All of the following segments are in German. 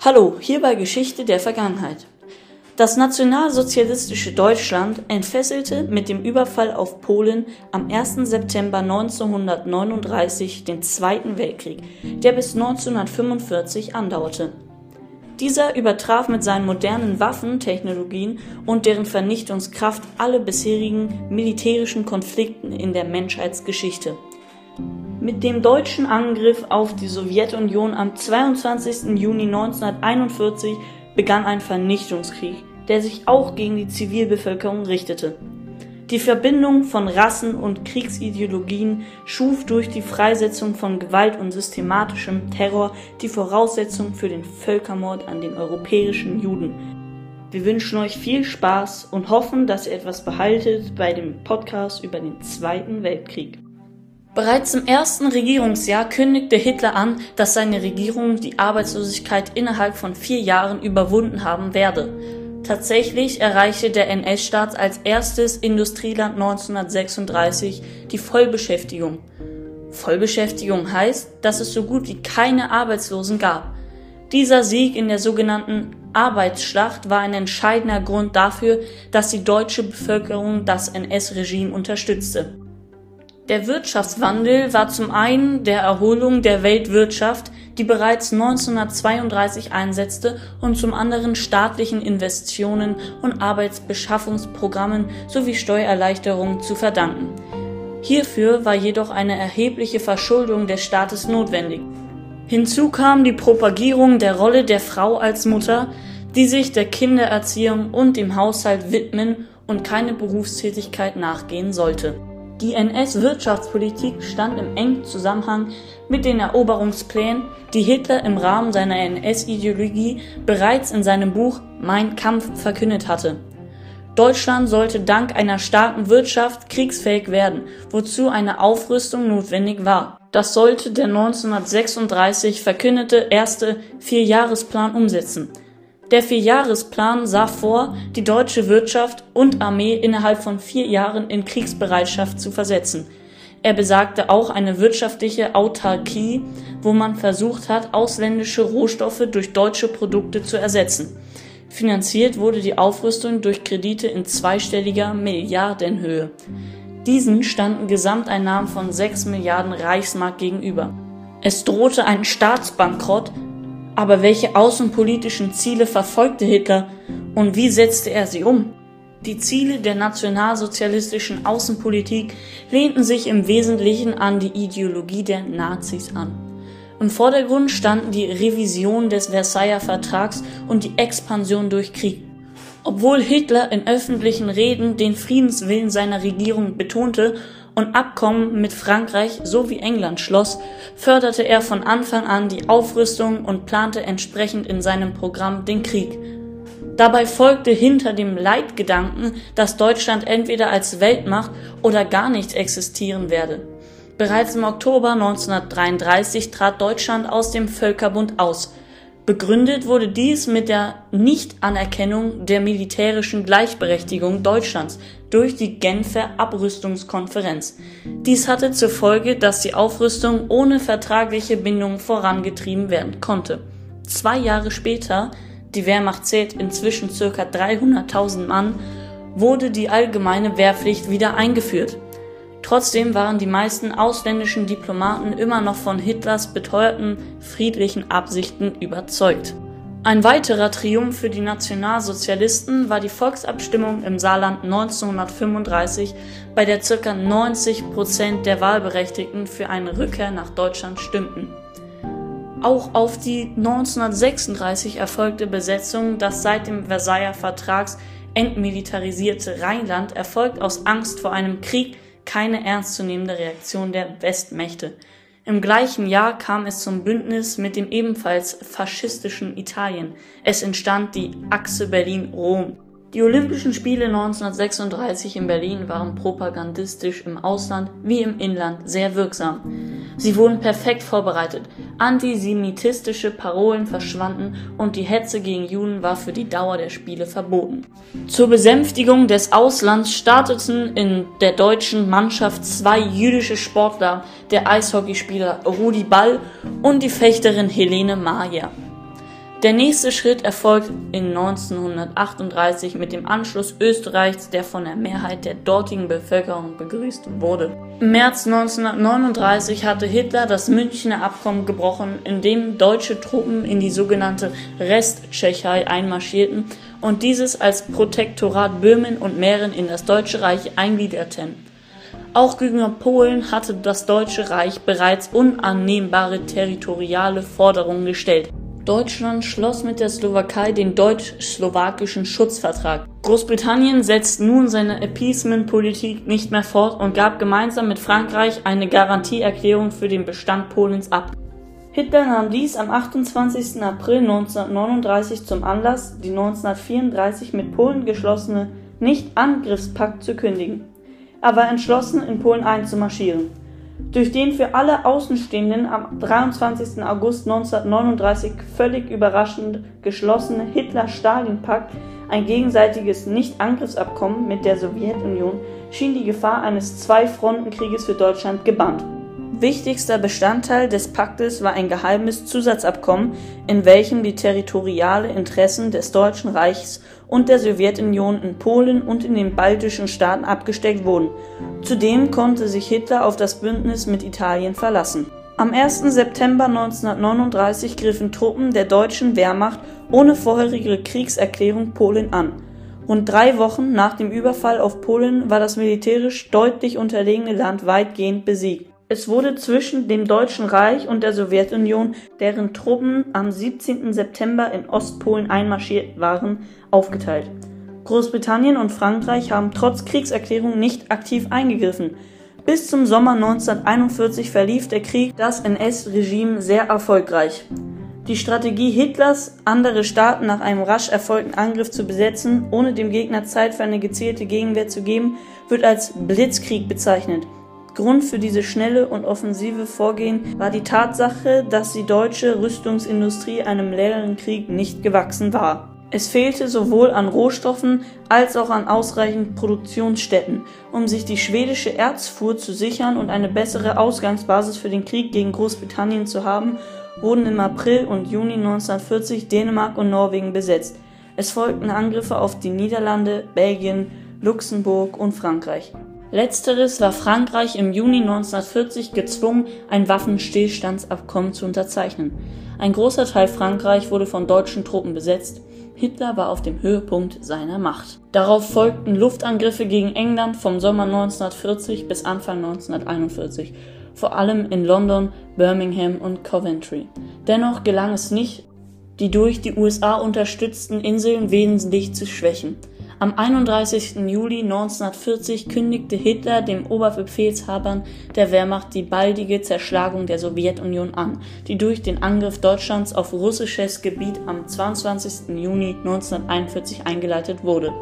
Hallo, hier bei Geschichte der Vergangenheit. Das nationalsozialistische Deutschland entfesselte mit dem Überfall auf Polen am 1. September 1939 den Zweiten Weltkrieg, der bis 1945 andauerte. Dieser übertraf mit seinen modernen Waffentechnologien und deren Vernichtungskraft alle bisherigen militärischen Konflikten in der Menschheitsgeschichte. Mit dem deutschen Angriff auf die Sowjetunion am 22. Juni 1941 begann ein Vernichtungskrieg, der sich auch gegen die Zivilbevölkerung richtete. Die Verbindung von Rassen und Kriegsideologien schuf durch die Freisetzung von Gewalt und systematischem Terror die Voraussetzung für den Völkermord an den europäischen Juden. Wir wünschen euch viel Spaß und hoffen, dass ihr etwas behaltet bei dem Podcast über den Zweiten Weltkrieg. Bereits im ersten Regierungsjahr kündigte Hitler an, dass seine Regierung die Arbeitslosigkeit innerhalb von vier Jahren überwunden haben werde. Tatsächlich erreichte der NS-Staat als erstes Industrieland 1936 die Vollbeschäftigung. Vollbeschäftigung heißt, dass es so gut wie keine Arbeitslosen gab. Dieser Sieg in der sogenannten Arbeitsschlacht war ein entscheidender Grund dafür, dass die deutsche Bevölkerung das NS-Regime unterstützte. Der Wirtschaftswandel war zum einen der Erholung der Weltwirtschaft, die bereits 1932 einsetzte, und zum anderen staatlichen Investitionen und Arbeitsbeschaffungsprogrammen sowie Steuererleichterungen zu verdanken. Hierfür war jedoch eine erhebliche Verschuldung des Staates notwendig. Hinzu kam die Propagierung der Rolle der Frau als Mutter, die sich der Kindererziehung und dem Haushalt widmen und keine Berufstätigkeit nachgehen sollte die NS-Wirtschaftspolitik stand im engen Zusammenhang mit den Eroberungsplänen, die Hitler im Rahmen seiner NS-Ideologie bereits in seinem Buch Mein Kampf verkündet hatte. Deutschland sollte dank einer starken Wirtschaft kriegsfähig werden, wozu eine Aufrüstung notwendig war. Das sollte der 1936 verkündete erste Vierjahresplan umsetzen. Der Vierjahresplan sah vor, die deutsche Wirtschaft und Armee innerhalb von vier Jahren in Kriegsbereitschaft zu versetzen. Er besagte auch eine wirtschaftliche Autarkie, wo man versucht hat, ausländische Rohstoffe durch deutsche Produkte zu ersetzen. Finanziert wurde die Aufrüstung durch Kredite in zweistelliger Milliardenhöhe. Diesen standen Gesamteinnahmen von 6 Milliarden Reichsmark gegenüber. Es drohte ein Staatsbankrott, aber welche außenpolitischen Ziele verfolgte Hitler und wie setzte er sie um? Die Ziele der nationalsozialistischen Außenpolitik lehnten sich im Wesentlichen an die Ideologie der Nazis an. Im Vordergrund standen die Revision des Versailler Vertrags und die Expansion durch Krieg. Obwohl Hitler in öffentlichen Reden den Friedenswillen seiner Regierung betonte und Abkommen mit Frankreich sowie England schloss, förderte er von Anfang an die Aufrüstung und plante entsprechend in seinem Programm den Krieg. Dabei folgte hinter dem Leitgedanken, dass Deutschland entweder als Weltmacht oder gar nicht existieren werde. Bereits im Oktober 1933 trat Deutschland aus dem Völkerbund aus, Begründet wurde dies mit der Nichtanerkennung der militärischen Gleichberechtigung Deutschlands durch die Genfer Abrüstungskonferenz. Dies hatte zur Folge, dass die Aufrüstung ohne vertragliche Bindung vorangetrieben werden konnte. Zwei Jahre später, die Wehrmacht zählt inzwischen ca. 300.000 Mann, wurde die allgemeine Wehrpflicht wieder eingeführt. Trotzdem waren die meisten ausländischen Diplomaten immer noch von Hitlers beteuerten friedlichen Absichten überzeugt. Ein weiterer Triumph für die Nationalsozialisten war die Volksabstimmung im Saarland 1935, bei der ca. 90 Prozent der Wahlberechtigten für eine Rückkehr nach Deutschland stimmten. Auch auf die 1936 erfolgte Besetzung des seit dem Versailler Vertrags entmilitarisierte Rheinland erfolgt aus Angst vor einem Krieg keine ernstzunehmende Reaktion der Westmächte. Im gleichen Jahr kam es zum Bündnis mit dem ebenfalls faschistischen Italien. Es entstand die Achse Berlin-Rom. Die Olympischen Spiele 1936 in Berlin waren propagandistisch im Ausland wie im Inland sehr wirksam. Sie wurden perfekt vorbereitet, antisemitistische Parolen verschwanden und die Hetze gegen Juden war für die Dauer der Spiele verboten. Zur Besänftigung des Auslands starteten in der deutschen Mannschaft zwei jüdische Sportler, der Eishockeyspieler Rudi Ball und die Fechterin Helene Mayer. Der nächste Schritt erfolgt in 1938 mit dem Anschluss Österreichs, der von der Mehrheit der dortigen Bevölkerung begrüßt wurde. Im März 1939 hatte Hitler das Münchner Abkommen gebrochen, in dem deutsche Truppen in die sogenannte Resttschechei einmarschierten und dieses als Protektorat Böhmen und Mähren in das Deutsche Reich eingliederten. Auch gegenüber Polen hatte das Deutsche Reich bereits unannehmbare territoriale Forderungen gestellt. Deutschland schloss mit der Slowakei den deutsch-slowakischen Schutzvertrag. Großbritannien setzt nun seine Appeasement-Politik nicht mehr fort und gab gemeinsam mit Frankreich eine Garantieerklärung für den Bestand Polens ab. Hitler nahm dies am 28. April 1939 zum Anlass, die 1934 mit Polen geschlossene Nicht-Angriffspakt zu kündigen. Er war entschlossen, in Polen einzumarschieren. Durch den für alle Außenstehenden am 23. August 1939 völlig überraschend geschlossene Hitler-Stalin-Pakt, ein gegenseitiges Nicht-Angriffsabkommen mit der Sowjetunion, schien die Gefahr eines Zwei-Fronten-Krieges für Deutschland gebannt. Wichtigster Bestandteil des Paktes war ein geheimes Zusatzabkommen, in welchem die territoriale Interessen des Deutschen Reichs und der Sowjetunion in Polen und in den baltischen Staaten abgesteckt wurden. Zudem konnte sich Hitler auf das Bündnis mit Italien verlassen. Am 1. September 1939 griffen Truppen der deutschen Wehrmacht ohne vorherige Kriegserklärung Polen an. Rund drei Wochen nach dem Überfall auf Polen war das militärisch deutlich unterlegene Land weitgehend besiegt. Es wurde zwischen dem Deutschen Reich und der Sowjetunion, deren Truppen am 17. September in Ostpolen einmarschiert waren, aufgeteilt. Großbritannien und Frankreich haben trotz Kriegserklärung nicht aktiv eingegriffen. Bis zum Sommer 1941 verlief der Krieg das NS-Regime sehr erfolgreich. Die Strategie Hitlers, andere Staaten nach einem rasch erfolgten Angriff zu besetzen, ohne dem Gegner Zeit für eine gezielte Gegenwehr zu geben, wird als Blitzkrieg bezeichnet. Grund für dieses schnelle und offensive Vorgehen war die Tatsache, dass die deutsche Rüstungsindustrie einem längeren Krieg nicht gewachsen war. Es fehlte sowohl an Rohstoffen als auch an ausreichend Produktionsstätten, um sich die schwedische Erzfuhr zu sichern und eine bessere Ausgangsbasis für den Krieg gegen Großbritannien zu haben, wurden im April und Juni 1940 Dänemark und Norwegen besetzt. Es folgten Angriffe auf die Niederlande, Belgien, Luxemburg und Frankreich. Letzteres war Frankreich im Juni 1940 gezwungen, ein Waffenstillstandsabkommen zu unterzeichnen. Ein großer Teil Frankreich wurde von deutschen Truppen besetzt. Hitler war auf dem Höhepunkt seiner Macht. Darauf folgten Luftangriffe gegen England vom Sommer 1940 bis Anfang 1941, vor allem in London, Birmingham und Coventry. Dennoch gelang es nicht, die durch die USA unterstützten Inseln wesentlich zu schwächen. Am 31. Juli 1940 kündigte Hitler dem Oberbefehlshabern der Wehrmacht die baldige Zerschlagung der Sowjetunion an, die durch den Angriff Deutschlands auf russisches Gebiet am 22. Juni 1941 eingeleitet wurde.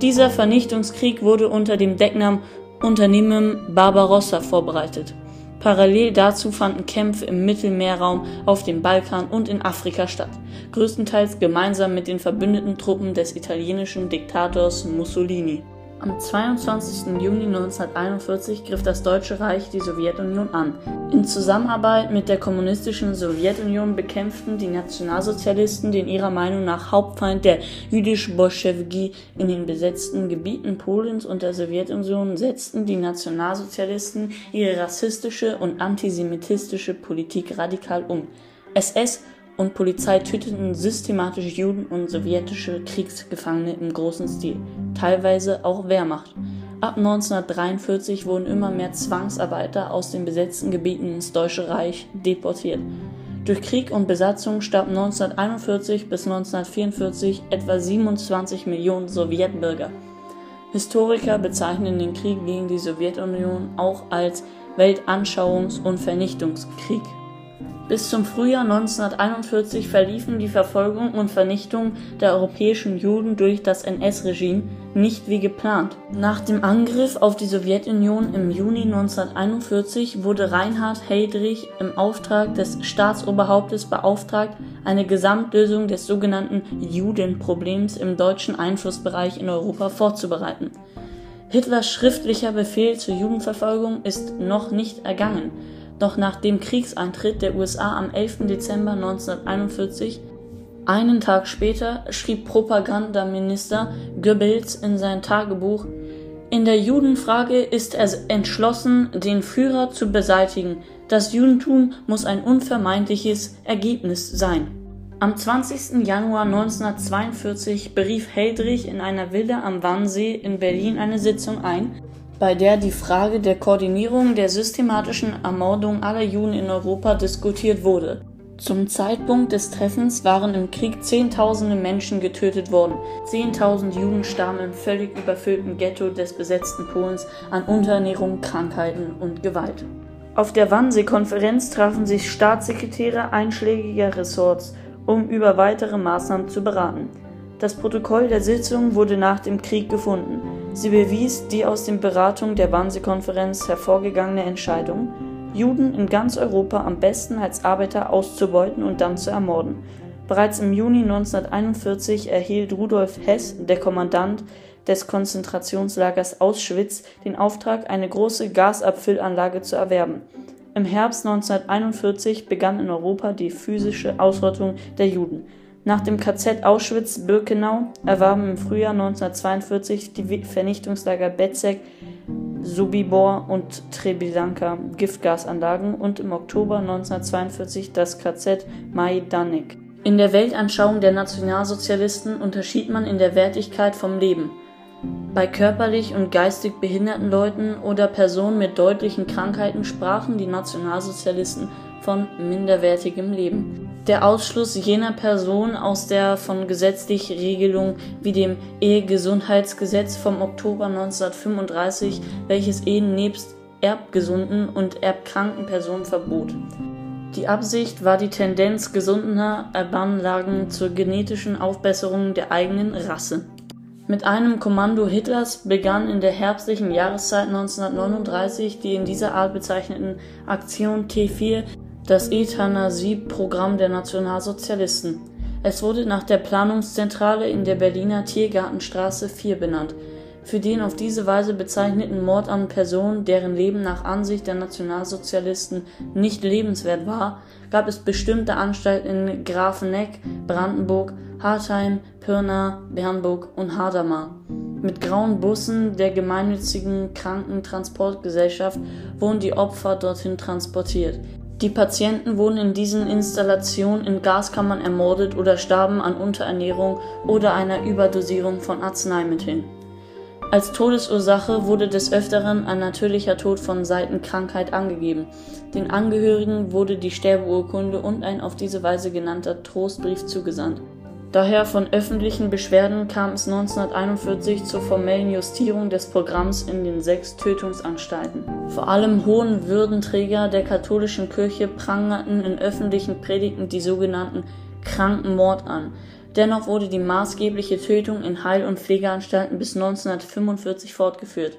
Dieser Vernichtungskrieg wurde unter dem Decknamen Unternehmen Barbarossa vorbereitet Parallel dazu fanden Kämpfe im Mittelmeerraum, auf dem Balkan und in Afrika statt, größtenteils gemeinsam mit den verbündeten Truppen des italienischen Diktators Mussolini am 22. Juni 1941 griff das Deutsche Reich die Sowjetunion an. In Zusammenarbeit mit der kommunistischen Sowjetunion bekämpften die Nationalsozialisten den ihrer Meinung nach Hauptfeind der jüdisch-Bolschewiki in den besetzten Gebieten Polens und der Sowjetunion setzten die Nationalsozialisten ihre rassistische und antisemitistische Politik radikal um. SS und Polizei töteten systematisch Juden und sowjetische Kriegsgefangene im großen Stil, teilweise auch Wehrmacht. Ab 1943 wurden immer mehr Zwangsarbeiter aus den besetzten Gebieten ins Deutsche Reich deportiert. Durch Krieg und Besatzung starben 1941 bis 1944 etwa 27 Millionen Sowjetbürger. Historiker bezeichnen den Krieg gegen die Sowjetunion auch als Weltanschauungs- und Vernichtungskrieg. Bis zum Frühjahr 1941 verliefen die Verfolgung und Vernichtung der europäischen Juden durch das NS-Regime nicht wie geplant. Nach dem Angriff auf die Sowjetunion im Juni 1941 wurde Reinhard Heydrich im Auftrag des Staatsoberhauptes beauftragt, eine Gesamtlösung des sogenannten Judenproblems im deutschen Einflussbereich in Europa vorzubereiten. Hitlers schriftlicher Befehl zur Judenverfolgung ist noch nicht ergangen doch nach dem Kriegseintritt der USA am 11. Dezember 1941 Einen Tag später schrieb Propagandaminister Goebbels in sein Tagebuch, in der Judenfrage ist er entschlossen, den Führer zu beseitigen. Das Judentum muss ein unvermeidliches Ergebnis sein. Am 20. Januar 1942 berief Heydrich in einer Villa am Wannsee in Berlin eine Sitzung ein, bei der die Frage der Koordinierung der systematischen Ermordung aller Juden in Europa diskutiert wurde. Zum Zeitpunkt des Treffens waren im Krieg Zehntausende Menschen getötet worden. Zehntausend Juden starben im völlig überfüllten Ghetto des besetzten Polens an Unterernährung, Krankheiten und Gewalt. Auf der Wannsee-Konferenz trafen sich Staatssekretäre einschlägiger Ressorts, um über weitere Maßnahmen zu beraten. Das Protokoll der Sitzung wurde nach dem Krieg gefunden. Sie bewies die aus den Beratungen der Wannsee-Konferenz hervorgegangene Entscheidung, Juden in ganz Europa am besten als Arbeiter auszubeuten und dann zu ermorden. Bereits im Juni 1941 erhielt Rudolf Hess, der Kommandant des Konzentrationslagers Auschwitz, den Auftrag, eine große Gasabfüllanlage zu erwerben. Im Herbst 1941 begann in Europa die physische Ausrottung der Juden. Nach dem KZ Auschwitz-Birkenau erwarben im Frühjahr 1942 die Vernichtungslager Betzek Sobibor und Treblinka Giftgasanlagen und im Oktober 1942 das KZ Majdanek. In der Weltanschauung der Nationalsozialisten unterschied man in der Wertigkeit vom Leben. Bei körperlich und geistig behinderten Leuten oder Personen mit deutlichen Krankheiten sprachen die Nationalsozialisten von minderwertigem Leben der Ausschluss jener Person aus der von gesetzlichen Regelungen wie dem Ehegesundheitsgesetz vom Oktober 1935, welches Ehen nebst erbgesunden und erbkranken Personen verbot. Die Absicht war die Tendenz gesundener Erbanlagen zur genetischen Aufbesserung der eigenen Rasse. Mit einem Kommando Hitlers begann in der herbstlichen Jahreszeit 1939 die in dieser Art bezeichneten Aktion T4 das Euthanasie-Programm der Nationalsozialisten. Es wurde nach der Planungszentrale in der Berliner Tiergartenstraße 4 benannt. Für den auf diese Weise bezeichneten Mord an Personen, deren Leben nach Ansicht der Nationalsozialisten nicht lebenswert war, gab es bestimmte Anstalten in Grafeneck, Brandenburg, Hartheim, Pirna, Bernburg und Hadamar. Mit grauen Bussen der gemeinnützigen Krankentransportgesellschaft wurden die Opfer dorthin transportiert. Die Patienten wurden in diesen Installationen in Gaskammern ermordet oder starben an Unterernährung oder einer Überdosierung von Arzneimitteln. Als Todesursache wurde des Öfteren ein natürlicher Tod von Seitenkrankheit angegeben. Den Angehörigen wurde die Sterbeurkunde und ein auf diese Weise genannter Trostbrief zugesandt Daher von öffentlichen Beschwerden kam es 1941 zur formellen Justierung des Programms in den sechs Tötungsanstalten. Vor allem hohen Würdenträger der katholischen Kirche prangerten in öffentlichen Predigten die sogenannten Krankenmord an. Dennoch wurde die maßgebliche Tötung in Heil- und Pflegeanstalten bis 1945 fortgeführt.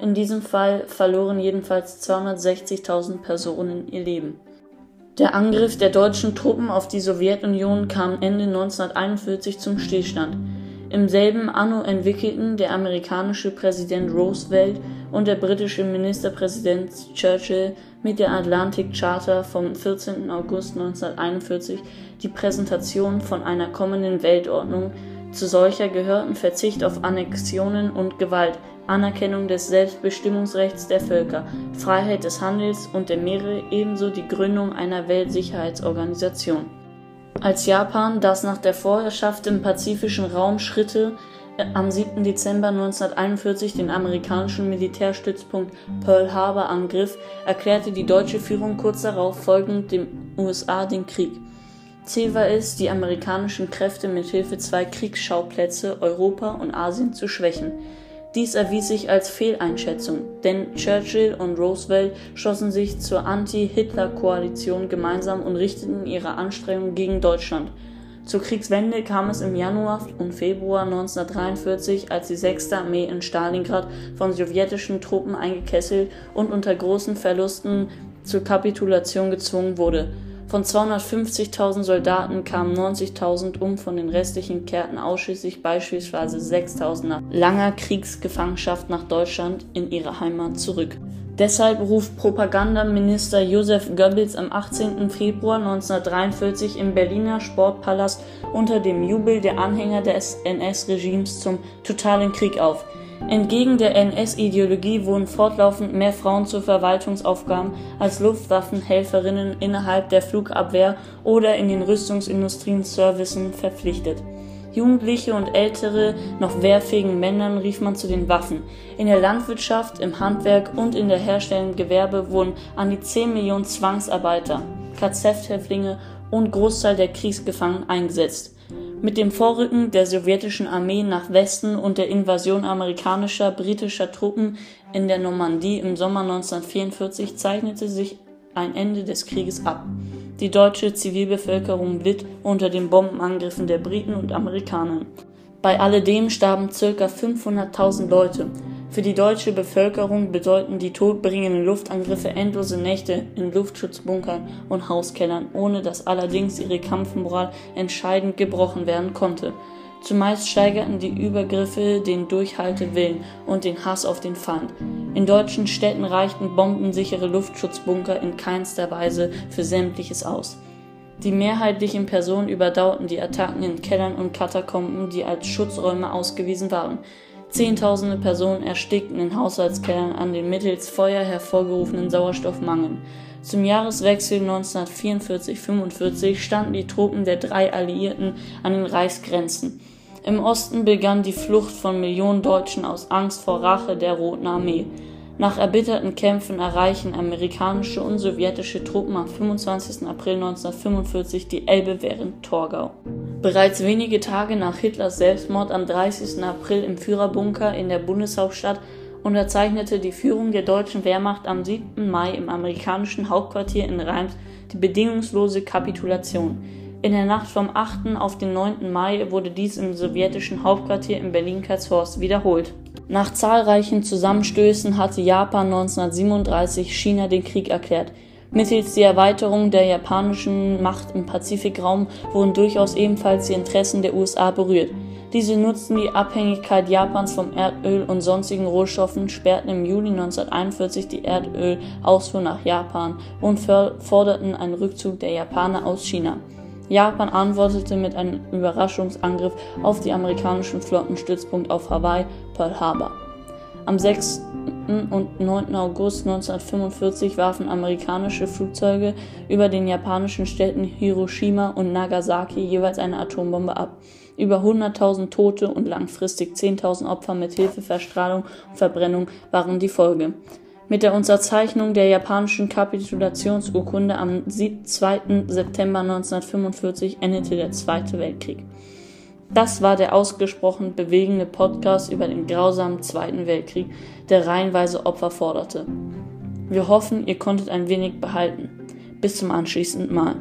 In diesem Fall verloren jedenfalls 260.000 Personen ihr Leben der Angriff der deutschen Truppen auf die Sowjetunion kam Ende 1941 zum Stillstand. Im selben Anno entwickelten der amerikanische Präsident Roosevelt und der britische Ministerpräsident Churchill mit der Atlantic Charter vom 14. August 1941 die Präsentation von einer kommenden Weltordnung, zu solcher gehörten Verzicht auf Annexionen und Gewalt, Anerkennung des Selbstbestimmungsrechts der Völker, Freiheit des Handels und der Meere ebenso die Gründung einer Weltsicherheitsorganisation. Als Japan, das nach der Vorherrschaft im pazifischen Raum Schritte äh, am 7. Dezember 1941 den amerikanischen Militärstützpunkt Pearl Harbor angriff, erklärte die deutsche Führung kurz darauf folgend den USA den Krieg. Ziel war es, die amerikanischen Kräfte mit Hilfe zwei Kriegsschauplätze Europa und Asien zu schwächen. Dies erwies sich als Fehleinschätzung, denn Churchill und Roosevelt schossen sich zur Anti-Hitler-Koalition gemeinsam und richteten ihre Anstrengungen gegen Deutschland. Zur Kriegswende kam es im Januar und Februar 1943, als die 6. Armee in Stalingrad von sowjetischen Truppen eingekesselt und unter großen Verlusten zur Kapitulation gezwungen wurde. Von 250.000 Soldaten kamen 90.000 um, von den restlichen kehrten ausschließlich beispielsweise 6.000 nach langer Kriegsgefangenschaft nach Deutschland in ihre Heimat zurück. Deshalb ruft Propagandaminister Josef Goebbels am 18. Februar 1943 im Berliner Sportpalast unter dem Jubel der Anhänger des NS-Regimes zum totalen Krieg auf. Entgegen der NS-Ideologie wurden fortlaufend mehr Frauen zu Verwaltungsaufgaben als Luftwaffenhelferinnen innerhalb der Flugabwehr oder in den Rüstungsindustrien-Servicen verpflichtet. Jugendliche und ältere, noch wehrfähigen Männern rief man zu den Waffen. In der Landwirtschaft, im Handwerk und in der herstellenden Gewerbe wurden an die 10 Millionen Zwangsarbeiter, KZ-Häftlinge und Großteil der Kriegsgefangenen eingesetzt. Mit dem Vorrücken der sowjetischen Armee nach Westen und der Invasion amerikanischer, britischer Truppen in der Normandie im Sommer 1944 zeichnete sich ein Ende des Krieges ab. Die deutsche Zivilbevölkerung litt unter den Bombenangriffen der Briten und Amerikaner. Bei alledem starben ca. 500.000 Leute. Für die deutsche Bevölkerung bedeuten die todbringenden Luftangriffe endlose Nächte in Luftschutzbunkern und Hauskellern, ohne dass allerdings ihre Kampfmoral entscheidend gebrochen werden konnte. Zumeist steigerten die Übergriffe den Durchhaltewillen und den Hass auf den Feind. In deutschen Städten reichten bombensichere Luftschutzbunker in keinster Weise für sämtliches aus. Die mehrheitlichen Personen überdauerten die Attacken in Kellern und Katakomben, die als Schutzräume ausgewiesen waren. Zehntausende Personen erstickten in Haushaltskellern an den mittels Feuer hervorgerufenen Sauerstoffmangel. Zum Jahreswechsel 1944-45 standen die Truppen der drei Alliierten an den Reichsgrenzen. Im Osten begann die Flucht von Millionen Deutschen aus Angst vor Rache der Roten Armee. Nach erbitterten Kämpfen erreichen amerikanische und sowjetische Truppen am 25. April 1945 die Elbe während Torgau. Bereits wenige Tage nach Hitlers Selbstmord am 30. April im Führerbunker in der Bundeshauptstadt unterzeichnete die Führung der deutschen Wehrmacht am 7. Mai im amerikanischen Hauptquartier in Reims die bedingungslose Kapitulation. In der Nacht vom 8. auf den 9. Mai wurde dies im sowjetischen Hauptquartier in Berlin-Karlshorst wiederholt. Nach zahlreichen Zusammenstößen hatte Japan 1937 China den Krieg erklärt. Mittels der Erweiterung der japanischen Macht im Pazifikraum wurden durchaus ebenfalls die Interessen der USA berührt. Diese nutzten die Abhängigkeit Japans vom Erdöl und sonstigen Rohstoffen, sperrten im Juli 1941 die Erdölausfuhr nach Japan und forderten einen Rückzug der Japaner aus China. Japan antwortete mit einem Überraschungsangriff auf die amerikanischen Flottenstützpunkt auf Hawaii, Pearl Harbor. Am 6. und 9. August 1945 warfen amerikanische Flugzeuge über den japanischen Städten Hiroshima und Nagasaki jeweils eine Atombombe ab. Über 100.000 Tote und langfristig 10.000 Opfer mit Hilfeverstrahlung und Verbrennung waren die Folge. Mit der Unterzeichnung der japanischen Kapitulationsurkunde am 2. September 1945 endete der Zweite Weltkrieg. Das war der ausgesprochen bewegende Podcast über den grausamen Zweiten Weltkrieg, der reihenweise Opfer forderte. Wir hoffen, ihr konntet ein wenig behalten. Bis zum anschließenden Mal.